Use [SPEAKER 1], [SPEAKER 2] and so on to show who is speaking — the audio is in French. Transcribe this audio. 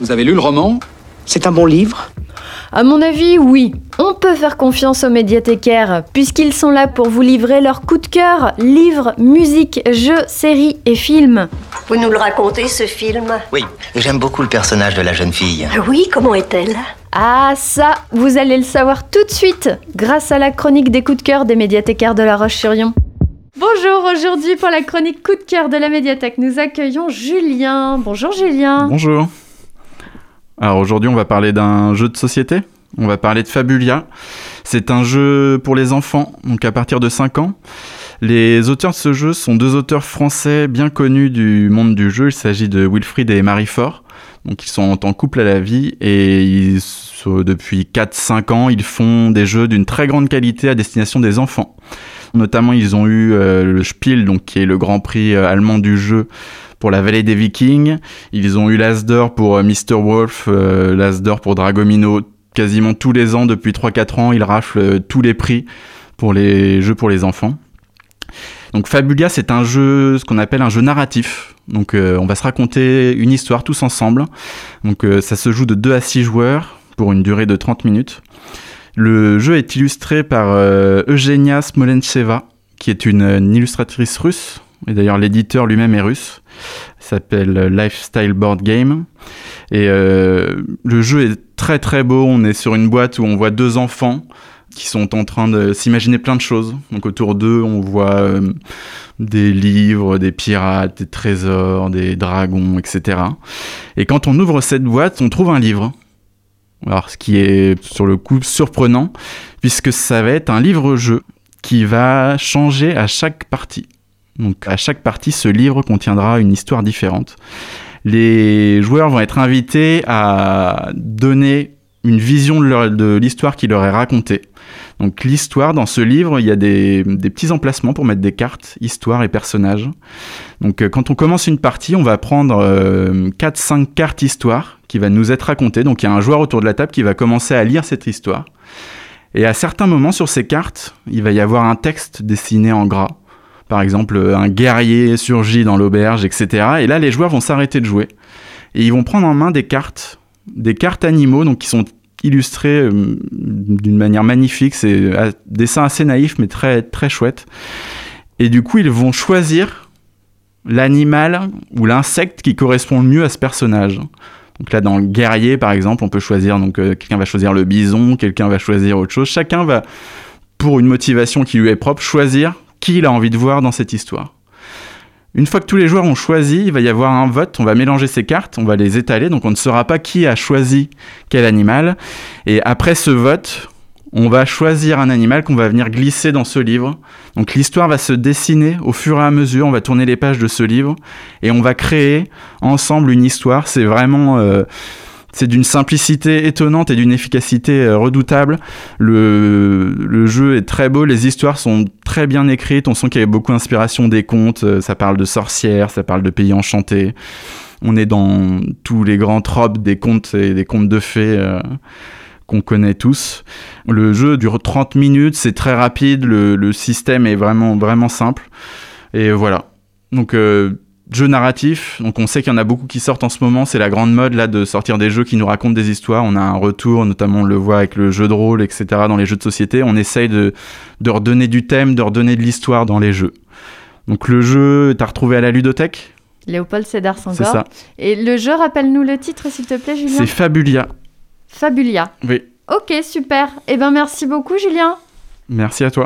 [SPEAKER 1] Vous avez lu le roman?
[SPEAKER 2] C'est un bon livre?
[SPEAKER 3] À mon avis, oui. On peut faire confiance aux médiathécaires, puisqu'ils sont là pour vous livrer leurs coups de cœur, livres, musique, jeux, séries et films.
[SPEAKER 4] Vous nous le racontez, ce film?
[SPEAKER 5] Oui, j'aime beaucoup le personnage de la jeune fille.
[SPEAKER 4] Oui, comment est-elle?
[SPEAKER 3] Ah ça, vous allez le savoir tout de suite, grâce à la chronique des coups de cœur des médiathécaires de La Roche-sur-Yon. Bonjour, aujourd'hui pour la chronique coup de cœur de la médiathèque, nous accueillons Julien. Bonjour Julien.
[SPEAKER 6] Bonjour. Alors aujourd'hui, on va parler d'un jeu de société. On va parler de Fabulia. C'est un jeu pour les enfants, donc à partir de 5 ans. Les auteurs de ce jeu sont deux auteurs français bien connus du monde du jeu. Il s'agit de Wilfried et Marie Fort. Donc ils sont en couple à la vie et depuis 4-5 ans, ils font des jeux d'une très grande qualité à destination des enfants. Notamment, ils ont eu euh, le Spiel, donc qui est le Grand Prix euh, allemand du jeu pour la Vallée des Vikings. Ils ont eu l'Asdor pour euh, Mr. Wolf, l'Asdor pour Dragomino. Quasiment tous les ans, depuis 3-4 ans, ils raflent tous les prix pour les jeux pour les enfants. Donc Fabulia, c'est un jeu, ce qu'on appelle un jeu narratif. Donc on va se raconter une histoire tous ensemble. Donc ça se joue de 2 à 6 joueurs pour une durée de 30 minutes. Le jeu est illustré par euh, Eugenia Smolentseva, qui est une, une illustratrice russe. Et d'ailleurs, l'éditeur lui-même est russe. S'appelle Lifestyle Board Game. Et euh, le jeu est très très beau. On est sur une boîte où on voit deux enfants qui sont en train de s'imaginer plein de choses. Donc autour d'eux, on voit euh, des livres, des pirates, des trésors, des dragons, etc. Et quand on ouvre cette boîte, on trouve un livre. Alors, ce qui est sur le coup surprenant, puisque ça va être un livre-jeu qui va changer à chaque partie. Donc, à chaque partie, ce livre contiendra une histoire différente. Les joueurs vont être invités à donner une vision de, l'histoire qui leur est racontée. Donc l'histoire, dans ce livre, il y a des, des petits emplacements pour mettre des cartes, histoire et personnages. Donc euh, quand on commence une partie, on va prendre 4-5 cartes histoire qui va nous être racontée. Donc il y a un joueur autour de la table qui va commencer à lire cette histoire. Et à certains moments sur ces cartes, il va y avoir un texte dessiné en gras. Par exemple, euh, un guerrier surgit dans l'auberge, etc. Et là, les joueurs vont s'arrêter de jouer. Et ils vont prendre en main des cartes, des cartes animaux, donc qui sont illustrées euh, d'une manière magnifique. C'est un dessin assez naïf, mais très, très chouette. Et du coup, ils vont choisir l'animal ou l'insecte qui correspond le mieux à ce personnage. Donc là, dans le guerrier, par exemple, on peut choisir, donc euh, quelqu'un va choisir le bison, quelqu'un va choisir autre chose. Chacun va, pour une motivation qui lui est propre, choisir qui il a envie de voir dans cette histoire. Une fois que tous les joueurs ont choisi, il va y avoir un vote, on va mélanger ces cartes, on va les étaler, donc on ne saura pas qui a choisi quel animal. Et après ce vote, on va choisir un animal qu'on va venir glisser dans ce livre. Donc l'histoire va se dessiner au fur et à mesure, on va tourner les pages de ce livre et on va créer ensemble une histoire. C'est vraiment... euh, c'est d'une simplicité étonnante et d'une efficacité euh, redoutable. Le, jeu est très beau, les histoires sont très bien écrites. On sent qu'il y a beaucoup d'inspiration des contes. Euh, Ça parle de sorcières, ça parle de pays enchantés. On est dans tous les grands tropes des contes et des contes de fées euh, qu'on connaît tous. Le jeu dure 30 minutes, c'est très rapide. Le, système est vraiment, vraiment simple. Et voilà. Donc, jeu narratif. Donc, on sait qu'il y en a beaucoup qui sortent en ce moment. C'est la grande mode là de sortir des jeux qui nous racontent des histoires. On a un retour, notamment on le voit avec le jeu de rôle, etc. Dans les jeux de société, on essaye de, de redonner du thème, de redonner de l'histoire dans les jeux. Donc, le jeu, t'as retrouvé à la ludothèque
[SPEAKER 3] Léopold Sédar
[SPEAKER 6] C'est
[SPEAKER 3] Senghor.
[SPEAKER 6] ça.
[SPEAKER 3] Et le jeu, rappelle-nous le titre, s'il te plaît, Julien?
[SPEAKER 6] C'est Fabulia.
[SPEAKER 3] Fabulia.
[SPEAKER 6] Oui.
[SPEAKER 3] Ok, super. Eh ben merci beaucoup, Julien.
[SPEAKER 6] Merci à toi.